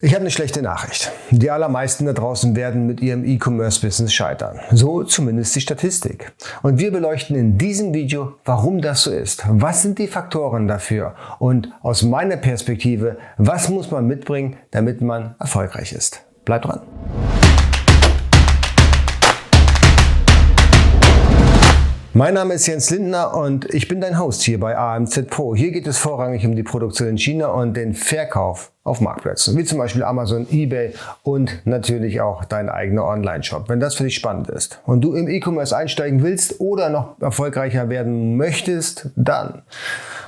Ich habe eine schlechte Nachricht. Die allermeisten da draußen werden mit ihrem E-Commerce-Business scheitern. So zumindest die Statistik. Und wir beleuchten in diesem Video, warum das so ist. Was sind die Faktoren dafür? Und aus meiner Perspektive, was muss man mitbringen, damit man erfolgreich ist? Bleibt dran. Mein Name ist Jens Lindner und ich bin dein Host hier bei AMZ Pro. Hier geht es vorrangig um die Produktion in China und den Verkauf auf Marktplätzen, wie zum Beispiel Amazon, eBay und natürlich auch dein eigener Online-Shop, wenn das für dich spannend ist und du im E-Commerce einsteigen willst oder noch erfolgreicher werden möchtest, dann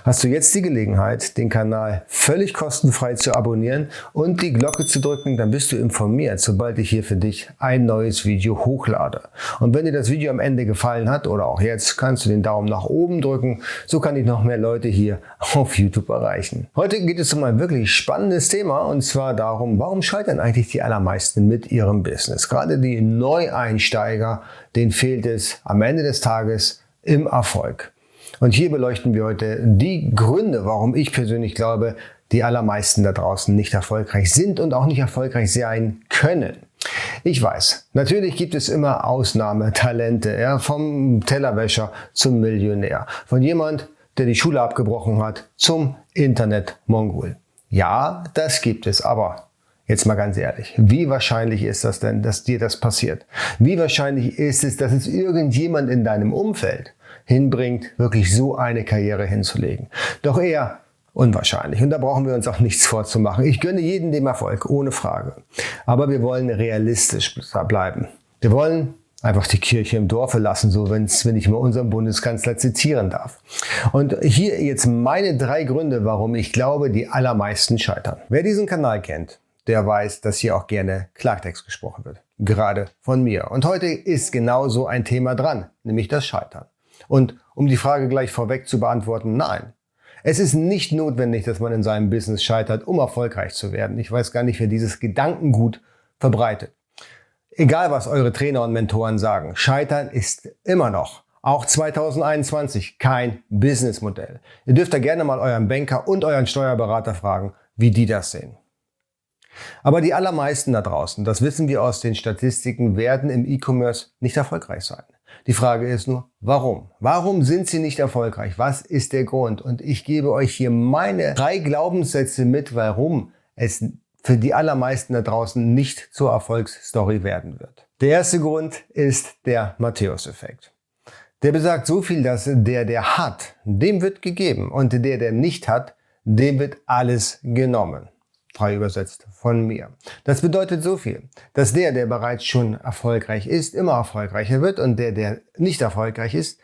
hast du jetzt die Gelegenheit, den Kanal völlig kostenfrei zu abonnieren und die Glocke zu drücken, dann bist du informiert, sobald ich hier für dich ein neues Video hochlade. Und wenn dir das Video am Ende gefallen hat oder auch jetzt, kannst du den Daumen nach oben drücken, so kann ich noch mehr Leute hier auf YouTube erreichen. Heute geht es um ein wirklich spannendes Thema und zwar darum, warum scheitern eigentlich die allermeisten mit ihrem Business? Gerade die Neueinsteiger, denen fehlt es am Ende des Tages im Erfolg. Und hier beleuchten wir heute die Gründe, warum ich persönlich glaube, die allermeisten da draußen nicht erfolgreich sind und auch nicht erfolgreich sein können. Ich weiß, natürlich gibt es immer Ausnahmetalente, ja, vom Tellerwäscher zum Millionär, von jemand, der die Schule abgebrochen hat, zum Internet-Mongol. Ja, das gibt es, aber jetzt mal ganz ehrlich, wie wahrscheinlich ist das denn, dass dir das passiert? Wie wahrscheinlich ist es, dass es irgendjemand in deinem Umfeld hinbringt, wirklich so eine Karriere hinzulegen? Doch eher unwahrscheinlich. Und da brauchen wir uns auch nichts vorzumachen. Ich gönne jedem dem Erfolg, ohne Frage. Aber wir wollen realistisch bleiben. Wir wollen einfach die Kirche im Dorfe lassen, so wenn's, wenn ich mal unseren Bundeskanzler zitieren darf. Und hier jetzt meine drei Gründe, warum ich glaube, die allermeisten scheitern. Wer diesen Kanal kennt, der weiß, dass hier auch gerne Klartext gesprochen wird. Gerade von mir. Und heute ist genau so ein Thema dran, nämlich das Scheitern. Und um die Frage gleich vorweg zu beantworten, nein. Es ist nicht notwendig, dass man in seinem Business scheitert, um erfolgreich zu werden. Ich weiß gar nicht, wer dieses Gedankengut verbreitet. Egal, was eure Trainer und Mentoren sagen, Scheitern ist immer noch, auch 2021, kein Businessmodell. Ihr dürft da gerne mal euren Banker und euren Steuerberater fragen, wie die das sehen. Aber die allermeisten da draußen, das wissen wir aus den Statistiken, werden im E-Commerce nicht erfolgreich sein. Die Frage ist nur, warum? Warum sind sie nicht erfolgreich? Was ist der Grund? Und ich gebe euch hier meine drei Glaubenssätze mit, warum es für die allermeisten da draußen nicht zur Erfolgsstory werden wird. Der erste Grund ist der Matthäus-Effekt. Der besagt so viel, dass der, der hat, dem wird gegeben und der, der nicht hat, dem wird alles genommen. Frei übersetzt von mir. Das bedeutet so viel, dass der, der bereits schon erfolgreich ist, immer erfolgreicher wird und der, der nicht erfolgreich ist,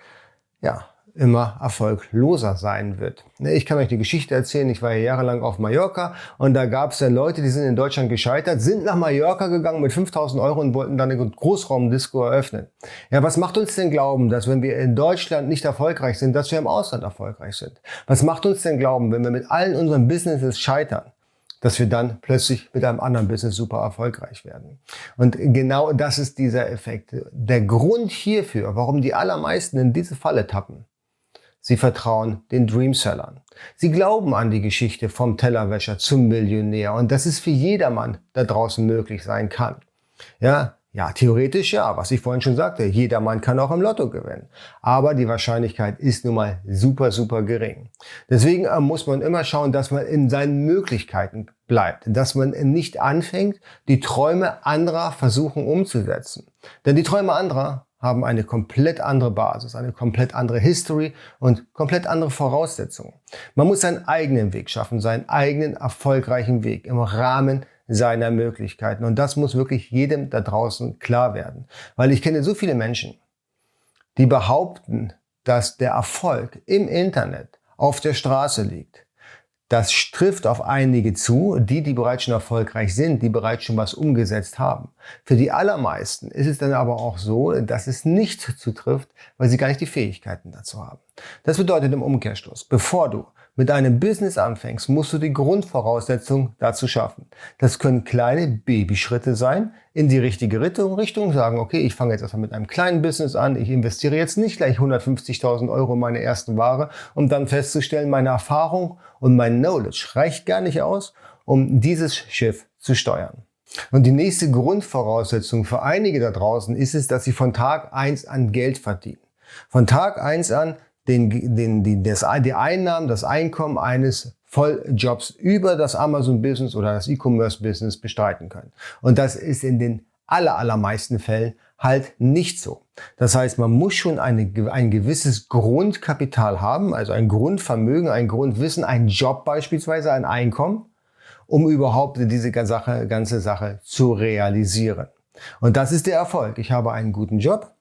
ja, immer erfolgloser sein wird. Ne, ich kann euch die Geschichte erzählen. Ich war ja jahrelang auf Mallorca und da gab es dann Leute, die sind in Deutschland gescheitert, sind nach Mallorca gegangen mit 5000 Euro und wollten dann eine Großraumdisco eröffnen. Ja, was macht uns denn glauben, dass wenn wir in Deutschland nicht erfolgreich sind, dass wir im Ausland erfolgreich sind? Was macht uns denn glauben, wenn wir mit allen unseren Businesses scheitern? dass wir dann plötzlich mit einem anderen Business super erfolgreich werden. Und genau das ist dieser Effekt. Der Grund hierfür, warum die allermeisten in diese Falle tappen, Sie vertrauen den Dreamsellern. Sie glauben an die Geschichte vom Tellerwäscher zum Millionär und dass es für jedermann da draußen möglich sein kann. Ja, ja, theoretisch ja, was ich vorhin schon sagte, jedermann kann auch im Lotto gewinnen. Aber die Wahrscheinlichkeit ist nun mal super, super gering. Deswegen äh, muss man immer schauen, dass man in seinen Möglichkeiten bleibt, dass man nicht anfängt, die Träume anderer versuchen umzusetzen. Denn die Träume anderer haben eine komplett andere Basis, eine komplett andere History und komplett andere Voraussetzungen. Man muss seinen eigenen Weg schaffen, seinen eigenen erfolgreichen Weg im Rahmen seiner Möglichkeiten. Und das muss wirklich jedem da draußen klar werden. Weil ich kenne so viele Menschen, die behaupten, dass der Erfolg im Internet auf der Straße liegt. Das trifft auf einige zu, die, die bereits schon erfolgreich sind, die bereits schon was umgesetzt haben. Für die allermeisten ist es dann aber auch so, dass es nicht zutrifft, weil sie gar nicht die Fähigkeiten dazu haben. Das bedeutet im Umkehrschluss, bevor du mit einem Business anfängst, musst du die Grundvoraussetzung dazu schaffen. Das können kleine Babyschritte sein, in die richtige Richtung, sagen, okay, ich fange jetzt erstmal mit einem kleinen Business an, ich investiere jetzt nicht gleich 150.000 Euro in meine ersten Ware, um dann festzustellen, meine Erfahrung und mein Knowledge reicht gar nicht aus, um dieses Schiff zu steuern. Und die nächste Grundvoraussetzung für einige da draußen ist es, dass sie von Tag eins an Geld verdienen. Von Tag eins an den, den, die, das, die Einnahmen, das Einkommen eines Volljobs über das Amazon-Business oder das E-Commerce-Business bestreiten können. Und das ist in den aller, allermeisten Fällen halt nicht so. Das heißt, man muss schon eine, ein gewisses Grundkapital haben, also ein Grundvermögen, ein Grundwissen, ein Job beispielsweise, ein Einkommen, um überhaupt diese Sache, ganze Sache zu realisieren. Und das ist der Erfolg. Ich habe einen guten Job,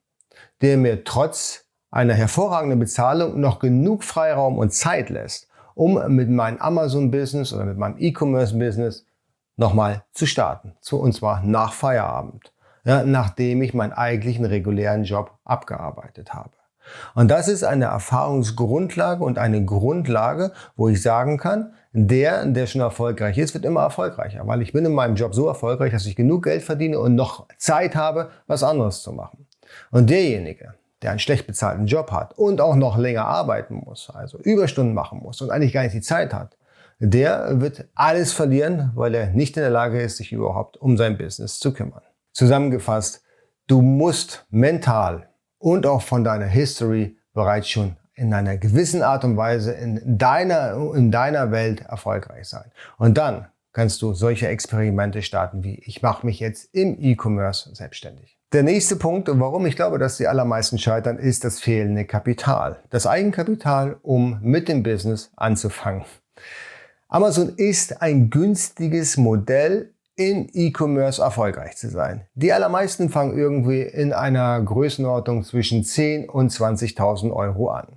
der mir trotz einer hervorragenden Bezahlung noch genug Freiraum und Zeit lässt, um mit meinem Amazon-Business oder mit meinem E-Commerce-Business nochmal zu starten. Und zwar nach Feierabend, ja, nachdem ich meinen eigentlichen regulären Job abgearbeitet habe. Und das ist eine Erfahrungsgrundlage und eine Grundlage, wo ich sagen kann, der, der schon erfolgreich ist, wird immer erfolgreicher, weil ich bin in meinem Job so erfolgreich, dass ich genug Geld verdiene und noch Zeit habe, was anderes zu machen. Und derjenige, der einen schlecht bezahlten Job hat und auch noch länger arbeiten muss, also Überstunden machen muss und eigentlich gar nicht die Zeit hat, der wird alles verlieren, weil er nicht in der Lage ist, sich überhaupt um sein Business zu kümmern. Zusammengefasst, du musst mental und auch von deiner History bereits schon in einer gewissen Art und Weise in deiner, in deiner Welt erfolgreich sein. Und dann kannst du solche Experimente starten wie ich mache mich jetzt im E-Commerce selbstständig. Der nächste Punkt, warum ich glaube, dass die allermeisten scheitern, ist das fehlende Kapital. Das Eigenkapital, um mit dem Business anzufangen. Amazon ist ein günstiges Modell, in E-Commerce erfolgreich zu sein. Die allermeisten fangen irgendwie in einer Größenordnung zwischen 10 und 20.000 Euro an.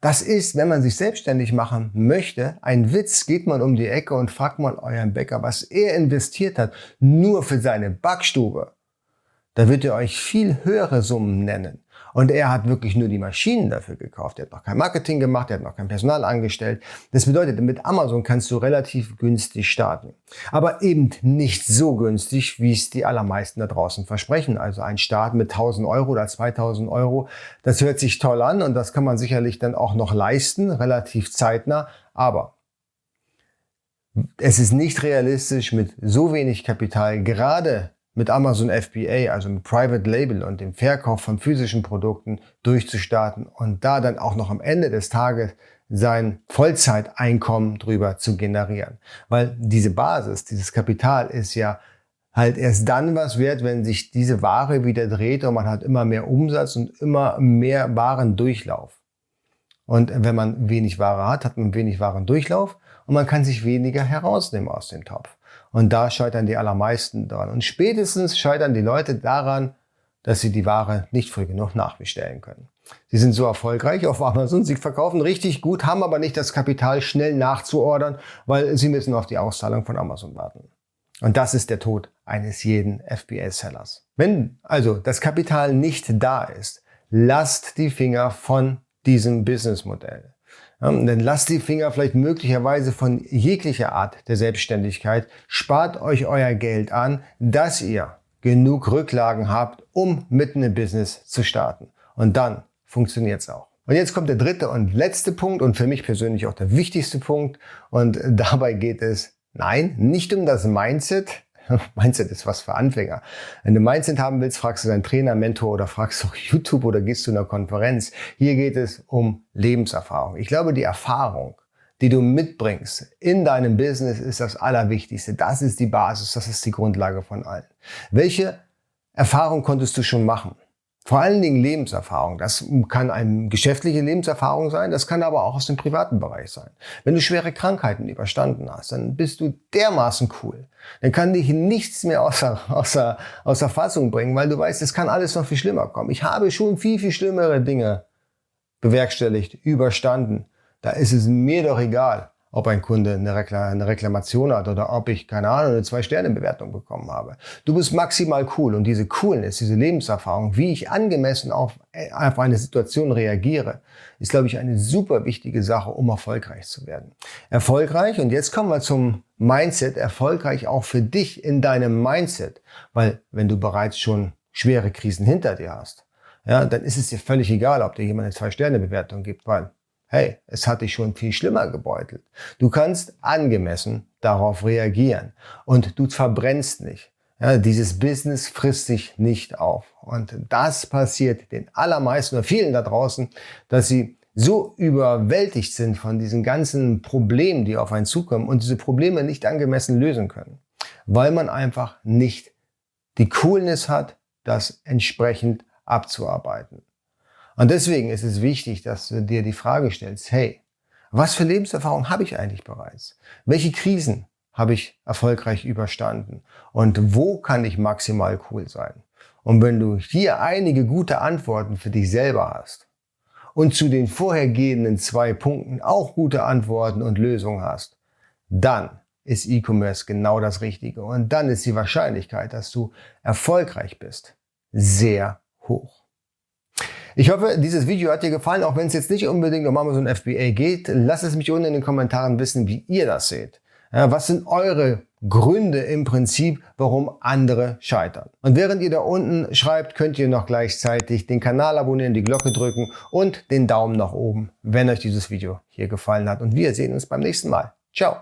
Das ist, wenn man sich selbstständig machen möchte, ein Witz. Geht man um die Ecke und fragt mal euren Bäcker, was er investiert hat, nur für seine Backstube. Da wird er euch viel höhere Summen nennen. Und er hat wirklich nur die Maschinen dafür gekauft. Er hat noch kein Marketing gemacht, er hat noch kein Personal angestellt. Das bedeutet, mit Amazon kannst du relativ günstig starten. Aber eben nicht so günstig, wie es die allermeisten da draußen versprechen. Also ein Start mit 1000 Euro oder 2000 Euro, das hört sich toll an und das kann man sicherlich dann auch noch leisten, relativ zeitnah. Aber es ist nicht realistisch, mit so wenig Kapital gerade mit Amazon FBA, also mit Private Label und dem Verkauf von physischen Produkten durchzustarten und da dann auch noch am Ende des Tages sein Vollzeiteinkommen drüber zu generieren. Weil diese Basis, dieses Kapital ist ja halt erst dann was wert, wenn sich diese Ware wieder dreht und man hat immer mehr Umsatz und immer mehr Warendurchlauf. Und wenn man wenig Ware hat, hat man wenig Warendurchlauf und man kann sich weniger herausnehmen aus dem Topf. Und da scheitern die allermeisten dran. Und spätestens scheitern die Leute daran, dass sie die Ware nicht früh genug nachbestellen können. Sie sind so erfolgreich auf Amazon, sie verkaufen richtig gut, haben aber nicht das Kapital, schnell nachzuordern, weil sie müssen auf die Auszahlung von Amazon warten. Und das ist der Tod eines jeden FBA-Sellers. Wenn also das Kapital nicht da ist, lasst die Finger von diesem Businessmodell. Ja, dann lasst die Finger vielleicht möglicherweise von jeglicher Art der Selbstständigkeit. Spart euch euer Geld an, dass ihr genug Rücklagen habt, um mitten im Business zu starten. Und dann funktioniert's auch. Und jetzt kommt der dritte und letzte Punkt und für mich persönlich auch der wichtigste Punkt. Und dabei geht es, nein, nicht um das Mindset, Mindset ist was für Anfänger. Wenn du Mindset haben willst, fragst du deinen Trainer, Mentor oder fragst du YouTube oder gehst zu einer Konferenz. Hier geht es um Lebenserfahrung. Ich glaube, die Erfahrung, die du mitbringst in deinem Business, ist das Allerwichtigste. Das ist die Basis, das ist die Grundlage von allen. Welche Erfahrung konntest du schon machen? Vor allen Dingen Lebenserfahrung. Das kann eine geschäftliche Lebenserfahrung sein, das kann aber auch aus dem privaten Bereich sein. Wenn du schwere Krankheiten überstanden hast, dann bist du dermaßen cool. Dann kann dich nichts mehr außer, außer, außer Fassung bringen, weil du weißt, es kann alles noch viel schlimmer kommen. Ich habe schon viel, viel schlimmere Dinge bewerkstelligt, überstanden. Da ist es mir doch egal, ob ein Kunde eine, Reklamation hat oder ob ich, keine Ahnung, eine Zwei-Sterne-Bewertung bekommen habe. Du bist maximal cool und diese Coolness, diese Lebenserfahrung, wie ich angemessen auf, auf eine Situation reagiere, ist, glaube ich, eine super wichtige Sache, um erfolgreich zu werden. Erfolgreich, und jetzt kommen wir zum Mindset, erfolgreich auch für dich in deinem Mindset, weil wenn du bereits schon schwere Krisen hinter dir hast, ja, dann ist es dir völlig egal, ob dir jemand eine Zwei-Sterne-Bewertung gibt, weil hey, es hat dich schon viel schlimmer gebeutelt. Du kannst angemessen darauf reagieren und du verbrennst nicht. Ja, dieses Business frisst sich nicht auf. Und das passiert den allermeisten oder vielen da draußen, dass sie so überwältigt sind von diesen ganzen Problemen, die auf einen zukommen und diese Probleme nicht angemessen lösen können, weil man einfach nicht die Coolness hat, das entsprechend abzuarbeiten. Und deswegen ist es wichtig, dass du dir die Frage stellst, hey, was für Lebenserfahrung habe ich eigentlich bereits? Welche Krisen habe ich erfolgreich überstanden? Und wo kann ich maximal cool sein? Und wenn du hier einige gute Antworten für dich selber hast und zu den vorhergehenden zwei Punkten auch gute Antworten und Lösungen hast, dann ist E-Commerce genau das Richtige. Und dann ist die Wahrscheinlichkeit, dass du erfolgreich bist, sehr hoch. Ich hoffe, dieses Video hat dir gefallen, auch wenn es jetzt nicht unbedingt um Amazon FBA geht. Lass es mich unten in den Kommentaren wissen, wie ihr das seht. Ja, was sind eure Gründe im Prinzip, warum andere scheitern? Und während ihr da unten schreibt, könnt ihr noch gleichzeitig den Kanal abonnieren, die Glocke drücken und den Daumen nach oben, wenn euch dieses Video hier gefallen hat. Und wir sehen uns beim nächsten Mal. Ciao!